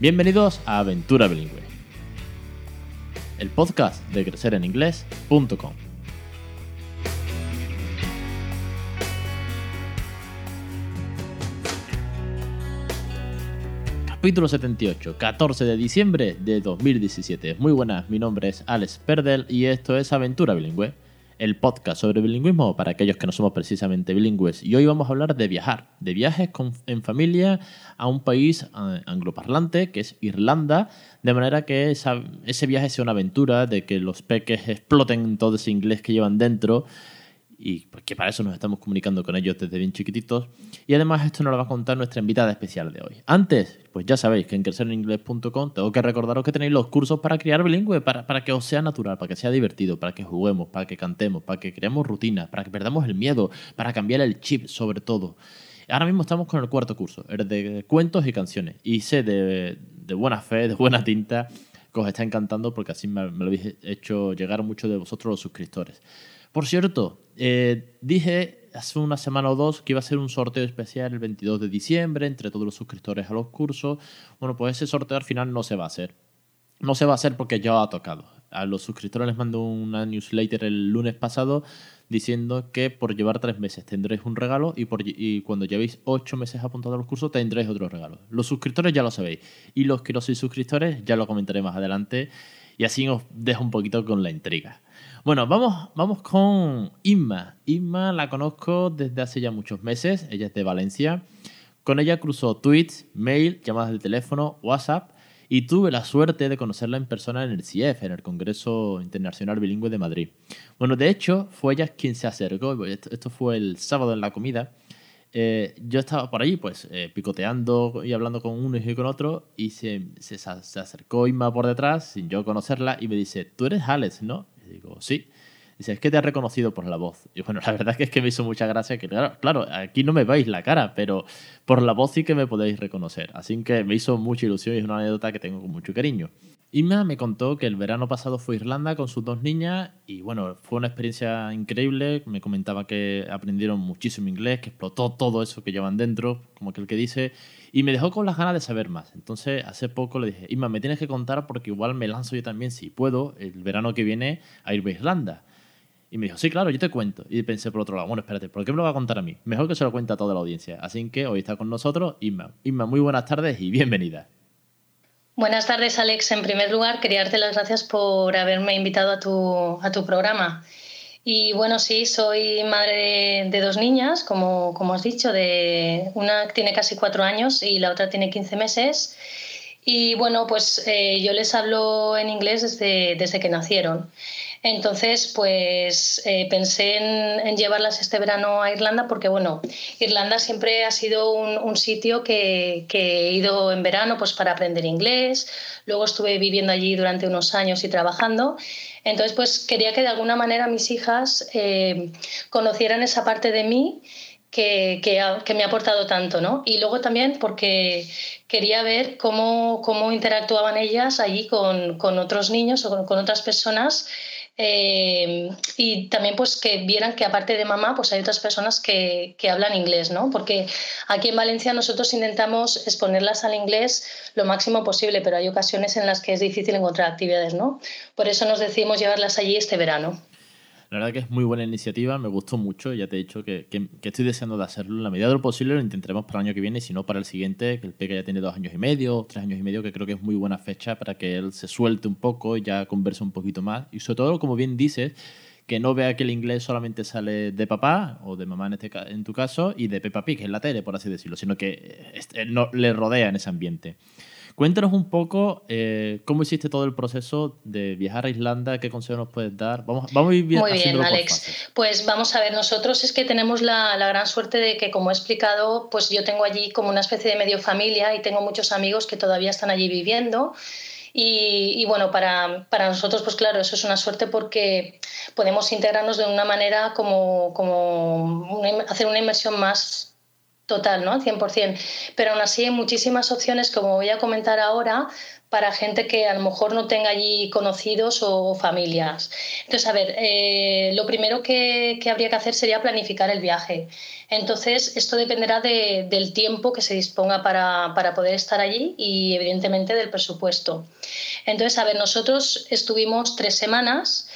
Bienvenidos a Aventura Bilingüe, el podcast de crecereninglés.com. Capítulo 78, 14 de diciembre de 2017. Muy buenas, mi nombre es Alex Perdel y esto es Aventura Bilingüe el podcast sobre bilingüismo para aquellos que no somos precisamente bilingües. Y hoy vamos a hablar de viajar, de viajes en familia a un país eh, angloparlante, que es Irlanda, de manera que ese viaje sea una aventura, de que los peques exploten todo ese inglés que llevan dentro y que para eso nos estamos comunicando con ellos desde bien chiquititos. Y además esto nos lo va a contar nuestra invitada especial de hoy. Antes, pues ya sabéis que en crecereninglés.com tengo que recordaros que tenéis los cursos para criar bilingüe, para, para que os sea natural, para que sea divertido, para que juguemos, para que cantemos, para que creemos rutinas, para que perdamos el miedo, para cambiar el chip sobre todo. Ahora mismo estamos con el cuarto curso, el de cuentos y canciones. Y sé de, de buena fe, de buena tinta, que os está encantando porque así me, me lo habéis hecho llegar muchos de vosotros los suscriptores. Por cierto, eh, dije hace una semana o dos que iba a ser un sorteo especial el 22 de diciembre entre todos los suscriptores a los cursos. Bueno, pues ese sorteo al final no se va a hacer. No se va a hacer porque ya ha tocado. A los suscriptores les mando una newsletter el lunes pasado diciendo que por llevar tres meses tendréis un regalo y, por, y cuando llevéis ocho meses apuntados a los cursos tendréis otro regalo. Los suscriptores ya lo sabéis. Y los que no sois suscriptores ya lo comentaré más adelante. Y así os dejo un poquito con la intriga. Bueno, vamos, vamos con Inma. Inma la conozco desde hace ya muchos meses, ella es de Valencia. Con ella cruzó tweets, mail, llamadas de teléfono, WhatsApp y tuve la suerte de conocerla en persona en el CIEF, en el Congreso Internacional Bilingüe de Madrid. Bueno, de hecho, fue ella quien se acercó, esto, fue el sábado en la comida, eh, yo estaba por ahí, pues, eh, picoteando y hablando con uno y con otro, y se, se, acercó Inma por detrás, sin yo conocerla, y me dice, tú eres Alex, ¿no? digo, sí. Dice, es que te ha reconocido por la voz. Y bueno, la verdad es que me hizo mucha gracia que, claro, claro, aquí no me veis la cara, pero por la voz sí que me podéis reconocer. Así que me hizo mucha ilusión y es una anécdota que tengo con mucho cariño. Inma me contó que el verano pasado fue a Irlanda con sus dos niñas y bueno, fue una experiencia increíble. Me comentaba que aprendieron muchísimo inglés, que explotó todo eso que llevan dentro, como aquel que dice, y me dejó con las ganas de saber más. Entonces, hace poco le dije, Inma, me tienes que contar porque igual me lanzo yo también, si puedo, el verano que viene a ir a Irlanda. Y me dijo, sí, claro, yo te cuento. Y pensé por otro lado, bueno, espérate, ¿por qué me lo va a contar a mí? Mejor que se lo cuente a toda la audiencia. Así que hoy está con nosotros Inma. Inma, muy buenas tardes y bienvenida. Buenas tardes, Alex. En primer lugar, quería darte las gracias por haberme invitado a tu, a tu programa. Y bueno, sí, soy madre de, dos niñas, como, como, has dicho, de una tiene casi cuatro años y la otra tiene 15 meses. Y bueno, pues eh, yo les hablo en inglés desde, desde que nacieron. Entonces, pues eh, pensé en, llevarlas este verano a Irlanda porque, bueno, Irlanda siempre ha sido un, sitio que, he ido en verano pues, para aprender inglés. Luego estuve viviendo allí durante unos años y trabajando. Entonces, pues quería que de alguna manera mis hijas eh, conocieran esa parte de mí que, que, me ha aportado tanto, ¿no? Y luego también porque quería ver cómo, cómo interactuaban ellas allí con, con otros niños o con, con otras personas eh, y también pues que vieran que aparte de mamá pues hay otras personas que, que, hablan inglés, ¿no? Porque aquí en Valencia nosotros intentamos exponerlas al inglés lo máximo posible, pero hay ocasiones en las que es difícil encontrar actividades, ¿no? Por eso nos decidimos llevarlas allí este verano. La verdad que es muy buena iniciativa, me gustó mucho. Ya te he dicho que, que, estoy deseando de hacerlo en la medida de lo posible. Lo intentaremos para el año que viene, si no para el siguiente, que el Peque ya tiene dos años y medio, tres años y medio, que creo que es muy buena fecha para que él se suelte un poco y ya converse un poquito más. Y sobre todo, como bien dices, que no vea que el inglés solamente sale de papá o de mamá en, este, en tu caso y de Peppa Pig en la tele, por así decirlo, sino que no, le rodea en ese ambiente. Cuéntanos un poco eh, cómo hiciste todo el proceso de viajar a Irlanda, qué consejos nos puedes dar. Vamos, vamos a ir bien, Muy bien, Alex. Pues vamos a ver, nosotros es que tenemos la, la, gran suerte de que, como he explicado, pues yo tengo allí como una especie de medio familia y tengo muchos amigos que todavía están allí viviendo. Y, y, bueno, para, para, nosotros, pues claro, eso es una suerte porque podemos integrarnos de una manera como, como hacer una inmersión más total, ¿no? 100%. Pero aún así hay muchísimas opciones, como voy a comentar ahora, para gente que a lo mejor no tenga allí conocidos o familias. Entonces, a ver, eh, lo primero que, habría que hacer sería planificar el viaje. Entonces, esto dependerá del tiempo que se disponga para, para, poder estar allí y, evidentemente, del presupuesto. Entonces, a ver, nosotros estuvimos tres semanas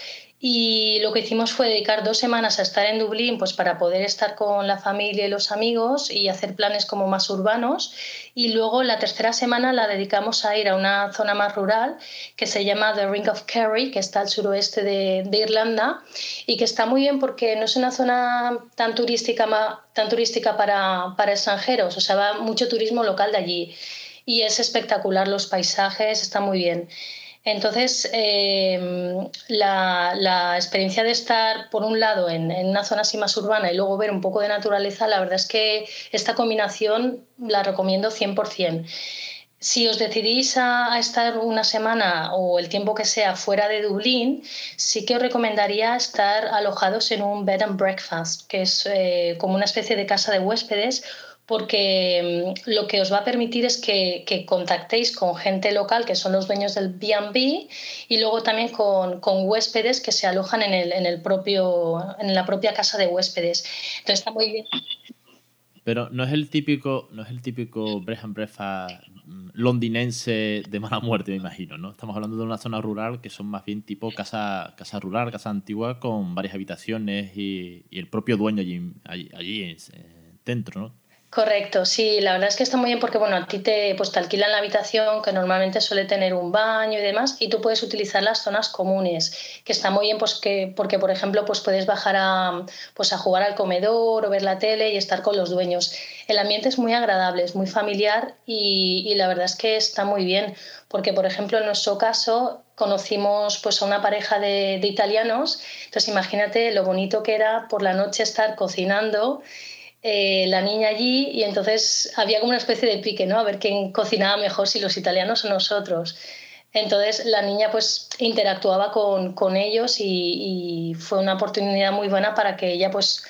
y lo que hicimos fue dedicar dos semanas a estar en Dublín pues para poder estar con la familia y los amigos y hacer planes como más urbanos y luego la tercera semana la dedicamos a ir a una zona más rural que se llama The Ring of Kerry que está al suroeste de, Irlanda y que está muy bien porque no es una zona tan turística, tan turística para, para extranjeros, o sea, va mucho turismo local de allí y es espectacular los paisajes, está muy bien. Entonces, em, la, experiencia de estar, por un lado, en, una zona así más urbana y luego ver un poco de naturaleza, la verdad es que esta combinación la recomiendo 100%. Si os decidís a, estar una semana o el tiempo que sea fuera de Dublín, sí que os recomendaría estar alojados en un bed and breakfast, que es eh, como una especie de casa de huéspedes porque mm, lo que os va a permitir es que, contactéis con gente local, que son los dueños del B&B, y luego también con, huéspedes que se alojan en, el, en, el propio, en la propia casa de huéspedes. Entonces está muy bien. Pero no es el típico, no es el típico mm, londinense de mala muerte, me imagino, ¿no? Estamos hablando de una zona rural que son más bien tipo casa, casa rural, casa antigua, con varias habitaciones y, el propio dueño allí, allí, dentro, ¿no? Correcto, sí, la verdad es que está muy bien porque bueno, a ti te, pues te alquilan la habitación que normalmente suele tener un baño y demás y tú puedes utilizar las zonas comunes, que está muy bien pues que, porque por ejemplo pues puedes bajar a, pues a jugar al comedor o ver la tele y estar con los dueños. El ambiente es muy agradable, es muy familiar y, y la verdad es que está muy bien porque por ejemplo en nuestro caso conocimos pues a una pareja de, de italianos, entonces imagínate lo bonito que era por la noche estar cocinando eh, la niña allí y entonces había como una especie de pique, ¿no? A ver quién cocinaba mejor, si los italianos o nosotros. Entonces la niña pues interactuaba con, ellos y, fue una oportunidad muy buena para que ella pues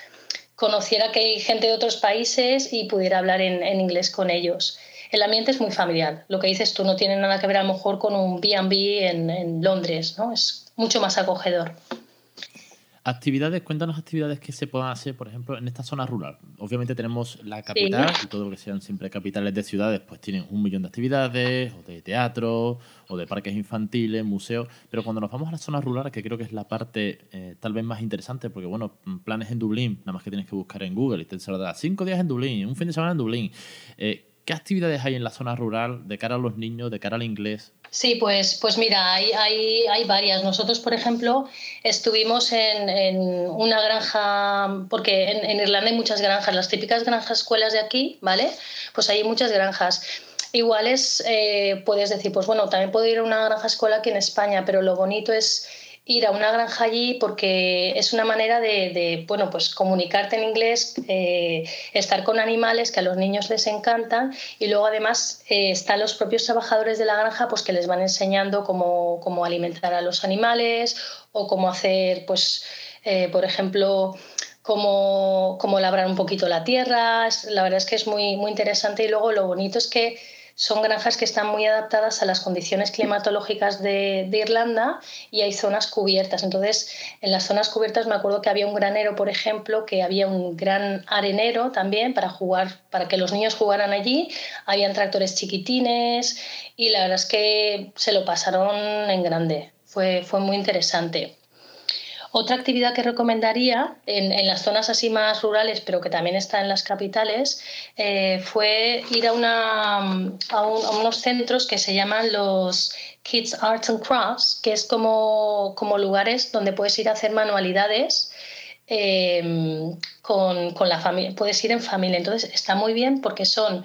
conociera que hay gente de otros países y pudiera hablar en, inglés con ellos. El ambiente es muy familiar. Lo que dices tú no tiene nada que ver a lo mejor con un B&B en, en Londres, ¿no? Es mucho más acogedor. Actividades, cuéntanos actividades que se puedan hacer, por ejemplo, en esta zona rural. Obviamente tenemos la capital y todo lo que sean siempre capitales de ciudades, pues tienen un millón de actividades, o de teatro, o de parques infantiles, museos. Pero cuando nos vamos a la zona rural, que creo que es la parte eh, tal vez más interesante, porque bueno, planes en Dublín, nada más que tienes que buscar en Google y te saldrá cinco días en Dublín, un fin de semana en Dublín. Eh, ¿Qué actividades hay en la zona rural de cara a los niños, de cara al inglés? Sí, pues, pues mira, hay, hay, hay varias. Nosotros, por ejemplo, estuvimos en, en una granja, porque en, en, Irlanda hay muchas granjas, las típicas granjas escuelas de aquí, ¿vale? Pues hay muchas granjas. Iguales eh, puedes decir, pues bueno, también puedo ir a una granja escuela aquí en España, pero lo bonito es ir a una granja allí porque es una manera de, bueno, pues comunicarte en inglés, eh, estar con animales que a los niños les encantan y luego además eh, están los propios trabajadores de la granja pues que les van enseñando cómo, cómo alimentar a los animales o cómo hacer, pues, eh, por ejemplo, cómo, cómo labrar un poquito la tierra. La verdad es que es muy, muy interesante y luego lo bonito es que son granjas que están muy adaptadas a las condiciones climatológicas de, Irlanda y hay zonas cubiertas. Entonces, en las zonas cubiertas me acuerdo que había un granero, por ejemplo, que había un gran arenero también para jugar, para que los niños jugaran allí. Habían tractores chiquitines y la verdad es que se lo pasaron en grande. Fue, fue muy interesante. Otra actividad que recomendaría en, las zonas así más rurales, pero que también está en las capitales, eh, fue ir a, una, a, unos centros que se llaman los Kids Arts and Crafts, que es como, como lugares donde puedes ir a hacer manualidades. Em, con, con, la familia, puedes ir en familia. Entonces está muy bien porque son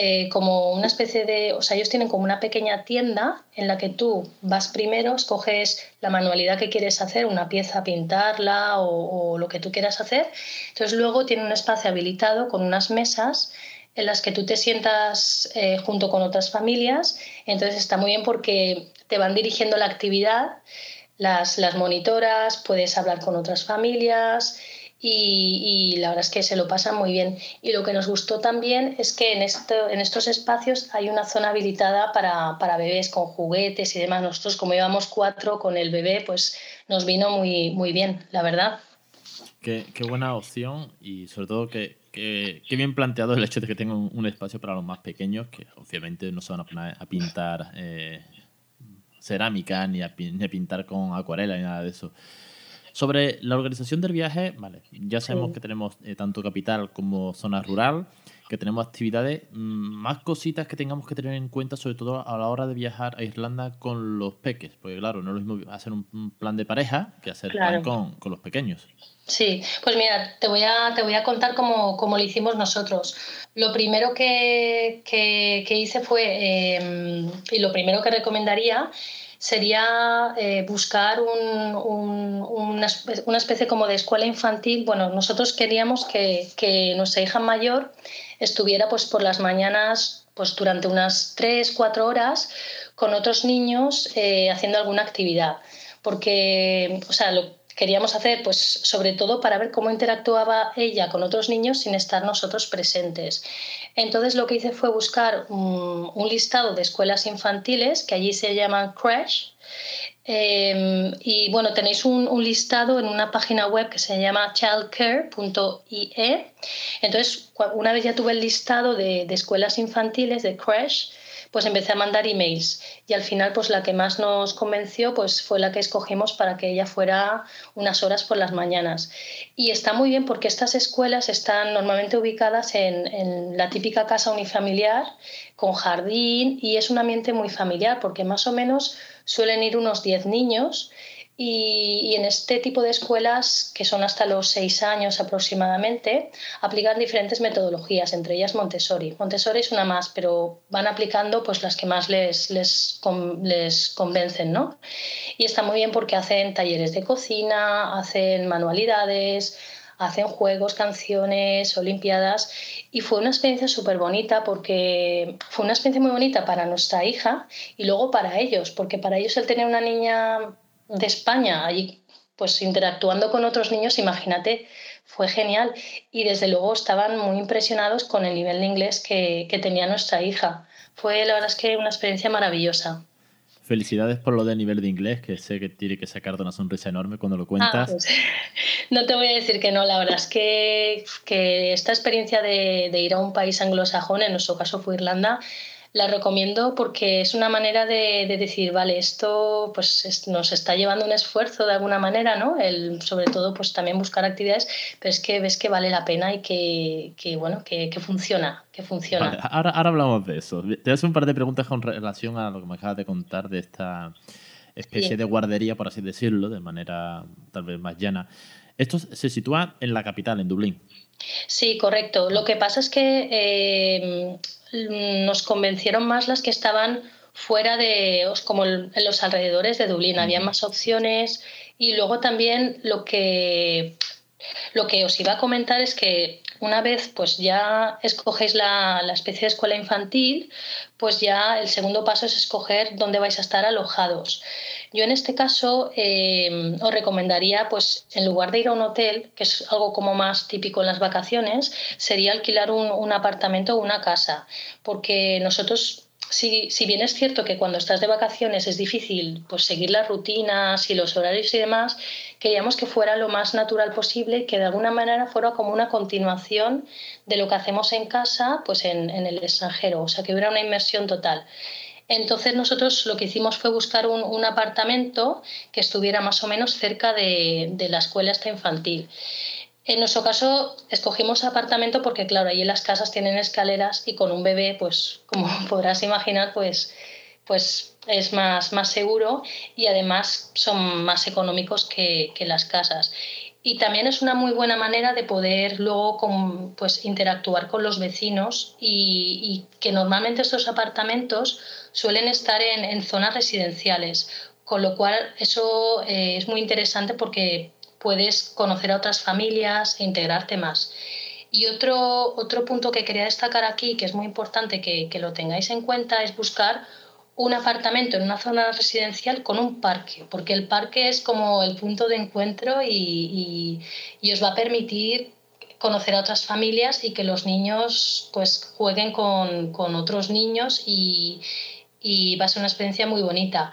eh, como una especie de, o sea, ellos tienen como una pequeña tienda en la que tú vas primero, escoges la manualidad que quieres hacer, una pieza, pintarla o, lo que tú quieras hacer. Entonces luego tienen un espacio habilitado con unas mesas en las que tú te sientas eh, junto con otras familias. Entonces está muy bien porque te van dirigiendo la actividad, las, las monitoras, puedes hablar con otras familias y, la verdad es que se lo pasan muy bien. Y lo que nos gustó también es que en, esto, en estos espacios hay una zona habilitada para, para, bebés con juguetes y demás. Nosotros, como íbamos cuatro con el bebé, pues nos vino muy, muy bien, la verdad. Qué, qué buena opción y sobre todo que, que, bien planteado el hecho de que tengan un, espacio para los más pequeños, que obviamente no se van a poner a pintar eh, cerámica ni a, ni a pintar con acuarela ni nada de eso. Sobre la organización del viaje, vale, ya sabemos que tenemos eh, tanto capital como zona rural, que tenemos actividades, mm, más cositas que tengamos que tener en cuenta, sobre todo a la hora de viajar a Irlanda con los peques, porque claro, no es lo mismo hacer un plan de pareja que hacer plan con, con, los pequeños. Sí, pues mira, te voy a, te voy a contar cómo, cómo lo hicimos nosotros. Lo primero que, que, hice fue, em, y lo primero que recomendaría, sería eh, buscar una, especie como de escuela infantil. Bueno, nosotros queríamos que, nuestra hija mayor estuviera pues, por las mañanas pues, durante unas 3, 4 horas con otros niños eh, haciendo alguna actividad. Porque, o sea, lo, queríamos hacer, pues sobre todo para ver cómo interactuaba ella con otros niños sin estar nosotros presentes. Entonces lo que hice fue buscar un, listado de escuelas infantiles que allí se llaman crash. Em, y bueno, tenéis un, listado en una página web que se llama childcare.ie. Entonces, una vez ya tuve el listado de, de escuelas infantiles, de crash, pues empecé a mandar emails y al final pues la que más nos convenció pues fue la que escogimos para que ella fuera unas horas por las mañanas. Y está muy bien porque estas escuelas están normalmente ubicadas en, en la típica casa unifamiliar con jardín y es un ambiente muy familiar porque más o menos suelen ir unos 10 niños y, en este tipo de escuelas, que son hasta los seis años aproximadamente, aplican diferentes metodologías, entre ellas Montessori. Montessori es una más, pero van aplicando pues, las que más les, les, les convencen. ¿no? Y está muy bien porque hacen talleres de cocina, hacen manualidades, hacen juegos, canciones, olimpiadas y fue una experiencia súper bonita porque fue una experiencia muy bonita para nuestra hija y luego para ellos, porque para ellos el tener una niña de España, allí pues interactuando con otros niños, imagínate, fue genial. Y desde luego estaban muy impresionados con el nivel de inglés que, tenía nuestra hija. Fue la verdad es que una experiencia maravillosa. Felicidades por lo de nivel de inglés, que sé que tiene que sacarte una sonrisa enorme cuando lo cuentas. Ah, pues, no te voy a decir que no, la verdad es que, que esta experiencia de, de ir a un país anglosajón, en nuestro caso fue Irlanda, la recomiendo porque es una manera de, decir, vale, esto pues nos está llevando un esfuerzo de alguna manera, ¿no? El, sobre todo pues también buscar actividades, pero es que ves que vale la pena y que, bueno, que, funciona, que funciona. ahora, ahora hablamos de eso. Te hago un par de preguntas con relación a lo que me acabas de contar de esta especie de guardería, por así decirlo, de manera tal vez más llana. Esto se sitúa en la capital, en Dublín. Sí, correcto. Lo que pasa es que eh, nos convencieron más las que estaban fuera de, como en los alrededores de Dublín. Había más opciones y luego también lo que, lo que os iba a comentar es que una vez pues ya escogéis la, la, especie de escuela infantil, pues ya el segundo paso es escoger dónde vais a estar alojados. Yo en este caso eh, os recomendaría, pues en lugar de ir a un hotel, que es algo como más típico en las vacaciones, sería alquilar un, apartamento o una casa, porque nosotros si, si, bien es cierto que cuando estás de vacaciones es difícil pues, seguir las rutinas y los horarios y demás, queríamos que fuera lo más natural posible que de alguna manera fuera como una continuación de lo que hacemos en casa pues en, en el extranjero, o sea, que hubiera una inmersión total. Entonces nosotros lo que hicimos fue buscar un, apartamento que estuviera más o menos cerca de, la escuela esta infantil. En nuestro caso escogimos apartamento porque claro, en las casas tienen escaleras y con un bebé, pues como podrás imaginar, pues, pues es más, más seguro y además son más económicos que, las casas. Y también es una muy buena manera de poder luego pues, interactuar con los vecinos y, que normalmente estos apartamentos suelen estar en, zonas residenciales, con lo cual eso eh, es muy interesante porque puedes conocer a otras familias e integrarte más. Y otro, otro punto que quería destacar aquí, que es muy importante que, lo tengáis en cuenta, es buscar un apartamento en una zona residencial con un parque, porque el parque es como el punto de encuentro y, os va a permitir conocer a otras familias y que los niños pues jueguen con, con otros niños y, y va a ser una experiencia muy bonita.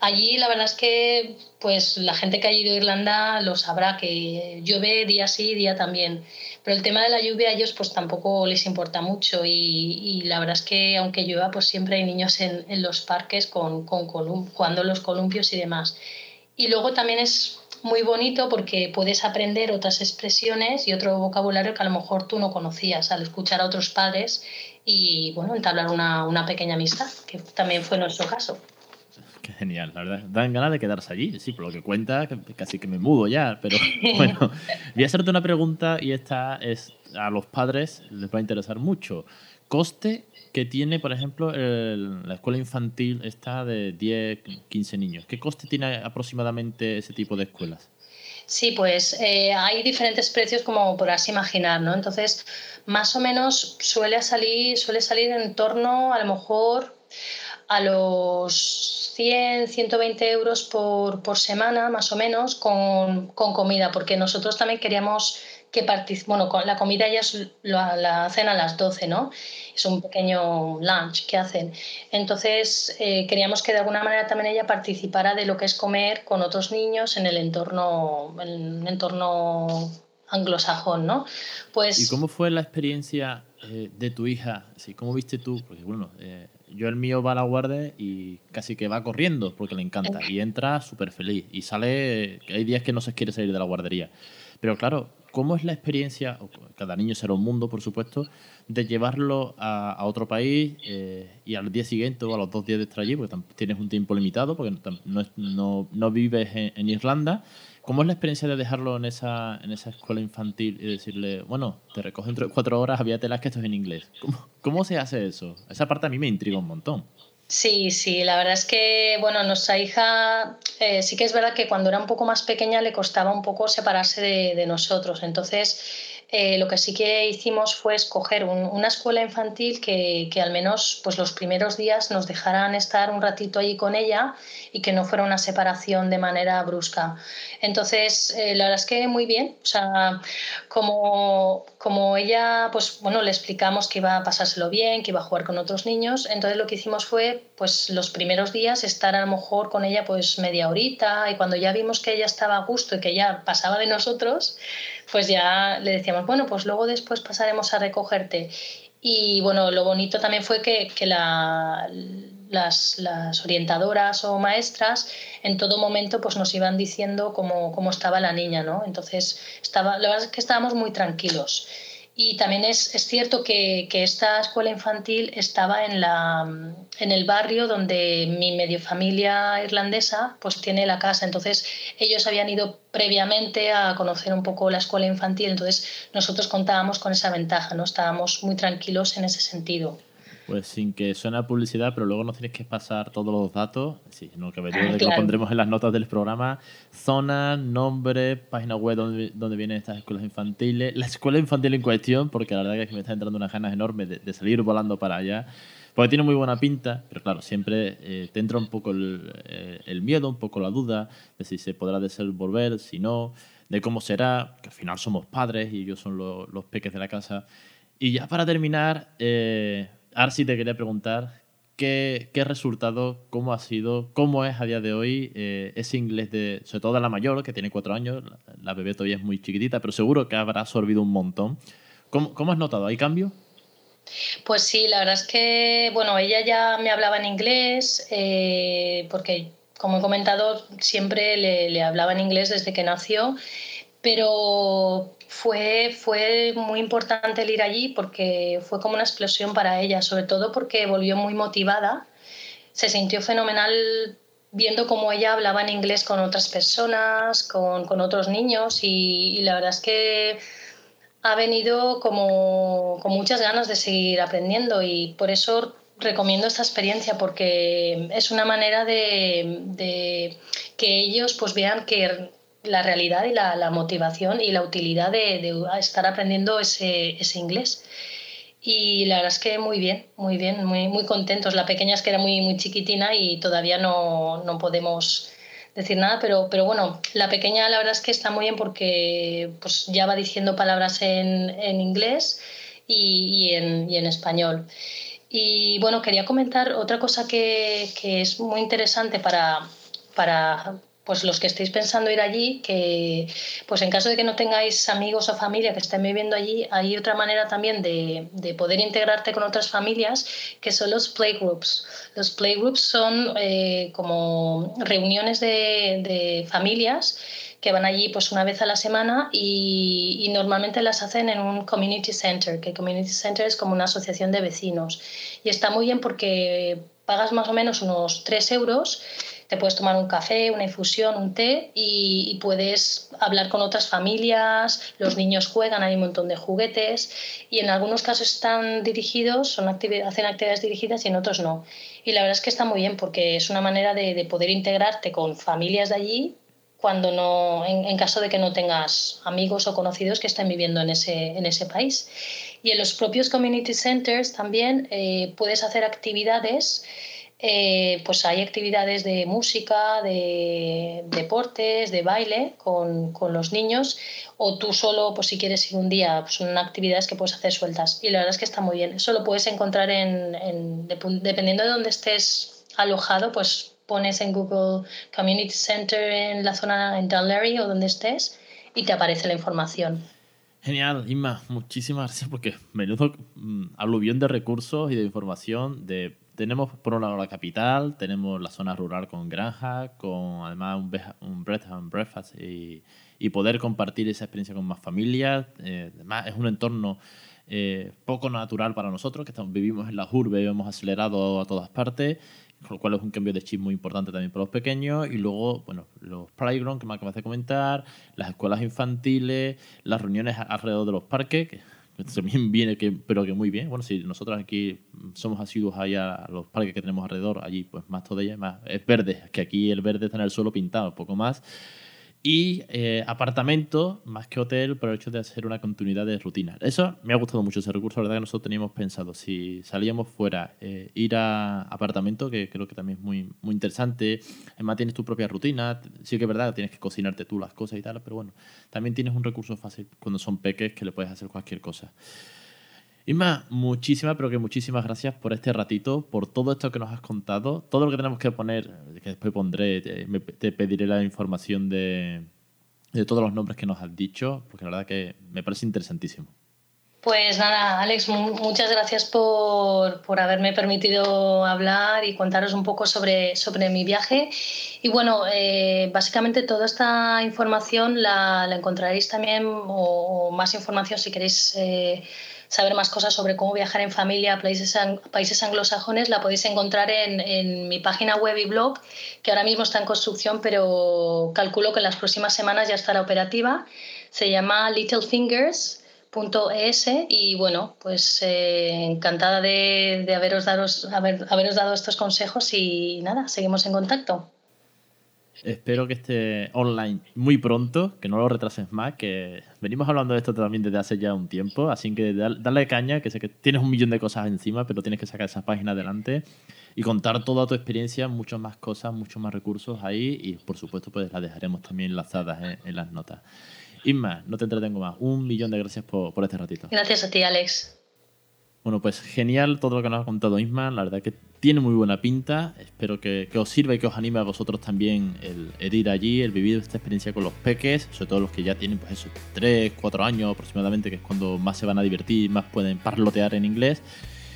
Allí la verdad es que pues la gente que ha ido a Irlanda lo sabrá, que llueve día sí, día también. Pero el tema de la lluvia a ellos pues tampoco les importa mucho y, la verdad es que aunque llueva pues siempre hay niños en, los parques con, con jugando los columpios y demás. Y luego también es muy bonito porque puedes aprender otras expresiones y otro vocabulario que a lo mejor tú no conocías al escuchar a otros padres y bueno, entablar una, una pequeña amistad, que también fue nuestro caso. Qué genial, la verdad. Dan ganas de quedarse allí. Sí, por lo que cuenta, casi que me mudo ya. Pero bueno, voy a hacerte una pregunta y esta es a los padres les va a interesar mucho. Coste que tiene, por ejemplo, la escuela infantil esta de 10, 15 niños. ¿Qué coste tiene aproximadamente ese tipo de escuelas? Sí, pues eh, hay diferentes precios como podrás imaginar, ¿no? Entonces, más o menos suele salir, suele salir en torno a lo mejor a los 100, 120 euros por, por semana, más o menos, con, con, comida, porque nosotros también queríamos que bueno, la comida ellas la, la, hacen a las 12, ¿no? Es un pequeño lunch que hacen. Entonces, eh, queríamos que de alguna manera también ella participara de lo que es comer con otros niños en el entorno, en el entorno anglosajón, ¿no? Pues... ¿Y cómo fue la experiencia eh, de tu hija? Sí, ¿Cómo viste tú? Porque bueno, eh, yo el mío va a la guardia y casi que va corriendo porque le encanta y entra súper feliz y sale, hay días que no se quiere salir de la guardería. Pero claro, ¿cómo es la experiencia, cada niño será un mundo por supuesto, de llevarlo a, otro país eh, y al día siguiente o a los dos días de estar allí, porque tienes un tiempo limitado, porque no, no, no vives en Irlanda, ¿Cómo es la experiencia de dejarlo en esa, en esa escuela infantil y decirle, bueno, te recojo dentro de cuatro horas, las que esto es en inglés? ¿Cómo, ¿Cómo se hace eso? Esa parte a mí me intriga un montón. Sí, sí, la verdad es que, bueno, nuestra hija eh, sí que es verdad que cuando era un poco más pequeña le costaba un poco separarse de nosotros. Entonces, eh, lo que sí que hicimos fue escoger una escuela infantil que, que, al menos pues, los primeros días nos dejaran estar un ratito allí con ella y que no fuera una separación de manera brusca. Entonces, eh, la verdad es que muy bien. O sea, como, como ella, pues bueno, le explicamos que iba a pasárselo bien, que iba a jugar con otros niños, entonces lo que hicimos fue, pues los primeros días estar a lo mejor con ella pues media horita y cuando ya vimos que ella estaba a gusto y que ya pasaba de nosotros, pues ya le decíamos, bueno, pues luego después pasaremos a recogerte. Y bueno, lo bonito también fue que, que la, las, las, orientadoras o maestras en todo momento pues nos iban diciendo cómo, cómo estaba la niña, ¿no? Entonces, estaba, la verdad es que estábamos muy tranquilos. Y también es, es cierto que, que, esta escuela infantil estaba en, la, en el barrio donde mi medio familia irlandesa pues tiene la casa. Entonces ellos habían ido previamente a conocer un poco la escuela infantil. Entonces nosotros contábamos con esa ventaja, ¿no? Estábamos muy tranquilos en ese sentido. Pues sin que suene publicidad, pero luego nos tienes que pasar todos los datos, sí, no, que lo pondremos en las notas del programa, zona, nombre, página web donde, donde vienen estas escuelas infantiles, la escuela infantil en cuestión, porque la verdad es que me está entrando unas ganas enormes de, salir volando para allá, porque tiene muy buena pinta, pero claro, siempre eh, te entra un poco el, eh, el, miedo, un poco la duda de si se podrá desenvolver, si no, de cómo será, que al final somos padres y ellos son los, los peques de la casa. Y ya para terminar... Eh, Arsi te quería preguntar qué, qué resultado, cómo ha sido, cómo es a día de hoy eh, ese inglés de, sobre todo de la mayor, que tiene cuatro años, la, bebé todavía es muy chiquitita, pero seguro que habrá absorbido un montón. ¿Cómo, cómo has notado? ¿Hay cambio? Pues sí, la verdad es que, bueno, ella ya me hablaba en inglés, eh, porque como he comentado, siempre le, le hablaba en inglés desde que nació, pero fue, fue muy importante el ir allí porque fue como una explosión para ella, sobre todo porque volvió muy motivada, se sintió fenomenal viendo cómo ella hablaba en inglés con otras personas, con, con otros niños y, la verdad es que ha venido como con muchas ganas de seguir aprendiendo y por eso recomiendo esta experiencia porque es una manera de, de que ellos pues vean que la realidad y la, la, motivación y la utilidad de, estar aprendiendo ese, ese, inglés. Y la verdad es que muy bien, muy bien, muy, muy contentos. La pequeña es que era muy, muy chiquitina y todavía no, no podemos decir nada, pero, pero bueno, la pequeña la verdad es que está muy bien porque pues, ya va diciendo palabras en, en inglés y, y, en, y, en, español. Y bueno, quería comentar otra cosa que, que es muy interesante para, para pues los que estéis pensando ir allí, que pues en caso de que no tengáis amigos o familia que estén viviendo allí, hay otra manera también de, de poder integrarte con otras familias, que son los playgroups. Los playgroups son eh, como reuniones de, de, familias que van allí pues una vez a la semana y, normalmente las hacen en un community center, que community center es como una asociación de vecinos. Y está muy bien porque pagas más o menos unos 3 euros te puedes tomar un café, una infusión, un té y, puedes hablar con otras familias, los niños juegan, hay un montón de juguetes y en algunos casos están dirigidos, son hacen actividades dirigidas y en otros no. Y la verdad es que está muy bien porque es una manera de, poder integrarte con familias de allí cuando no, en, caso de que no tengas amigos o conocidos que estén viviendo en ese, en ese país. Y en los propios community centers también eh, puedes hacer actividades eh, pues hay actividades de música, de deportes, de baile con, con, los niños o tú solo, pues si quieres ir un día, pues son actividades que puedes hacer sueltas y la verdad es que está muy bien. Eso lo puedes encontrar en, en dependiendo de dónde estés alojado, pues pones en Google Community Center en la zona en Dunleary o donde estés y te aparece la información. Genial, Inma, muchísimas gracias porque menudo mm, aluvión de recursos y de información de tenemos por un lado la capital, tenemos la zona rural con granja, con además un, un bread and breakfast y, poder compartir esa experiencia con más familias. Eh, además, es un entorno eh, poco natural para nosotros, que estamos, vivimos en la urbe, hemos acelerado a todas partes, con lo cual es un cambio de chip muy importante también para los pequeños. Y luego, bueno, los playgrounds que me acabas de comentar, las escuelas infantiles, las reuniones alrededor de los parques, que también viene, que, pero que muy bien. Bueno, si nosotros aquí somos asiduos allá a los parques que tenemos alrededor, allí pues más todavía, más es verde, que aquí el verde está en el suelo pintado, poco más. Y eh, apartamento, más que hotel, por el hecho de hacer una continuidad de rutina. Eso me ha gustado mucho ese recurso, la verdad que nosotros teníamos pensado, si salíamos fuera, eh, ir a apartamento, que creo que también es muy, muy interesante. Además tienes tu propia rutina, sí que es verdad, tienes que cocinarte tú las cosas y tal, pero bueno, también tienes un recurso fácil cuando son peques que le puedes hacer cualquier cosa. Isma, muchísimas, pero que muchísimas gracias por este ratito, por todo esto que nos has contado, todo lo que tenemos que poner, que después pondré, te, pediré la información de, de, todos los nombres que nos has dicho, porque la verdad que me parece interesantísimo. Pues nada, Alex, muchas gracias por, por, haberme permitido hablar y contaros un poco sobre, sobre mi viaje. Y bueno, eh, básicamente toda esta información la, la encontraréis también, o, o, más información si queréis. Eh, saber más cosas sobre cómo viajar en familia a países, anglosajones, la podéis encontrar en, en, mi página web y blog, que ahora mismo está en construcción, pero calculo que en las próximas semanas ya estará operativa. Se llama littlefingers.es y bueno, pues eh, encantada de, de haberos, daros, haber, haberos dado estos consejos y nada, seguimos en contacto. Espero que esté online muy pronto, que no lo retrases más, que venimos hablando de esto también desde hace ya un tiempo, así que dale caña, que sé que tienes un millón de cosas encima, pero tienes que sacar esa página adelante y contar toda tu experiencia, muchas más cosas, muchos más recursos ahí y por supuesto pues las dejaremos también enlazadas en, las notas. Inma, no te entretengo más. Un millón de gracias por, por este ratito. Gracias a ti, Alex. Bueno, pues genial todo lo que nos ha contado Isma. La verdad que tiene muy buena pinta. Espero que, os sirva y que os anime a vosotros también el, ir allí, el vivir esta experiencia con los peques, sobre todo los que ya tienen, pues eso, 3, 4 años aproximadamente, que es cuando más se van a divertir, más pueden parlotear en inglés.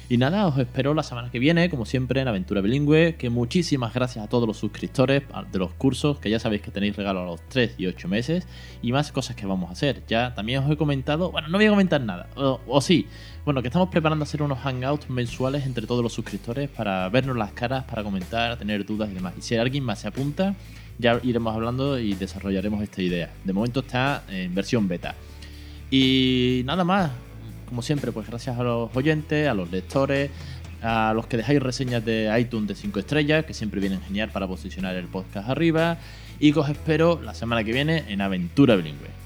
Y nada, os espero la semana que viene, como siempre, en Aventura Bilingüe. Que muchísimas gracias a todos los suscriptores de los cursos, que ya sabéis que tenéis regalo a los 3 y 8 meses. Y más cosas que vamos a hacer. Ya también os he comentado, bueno, no voy a comentar nada, o, sí. Bueno, que estamos preparando hacer unos hangouts mensuales entre todos los suscriptores para vernos las caras, para comentar, tener dudas y demás. Y si alguien más se apunta, ya iremos hablando y desarrollaremos esta idea. De momento está en versión beta. Y nada más, como siempre, pues gracias a los oyentes, a los lectores, a los que dejáis reseñas de iTunes de 5 estrellas, que siempre vienen genial para posicionar el podcast arriba. Y que os espero la semana que viene en Aventura Bilingüe.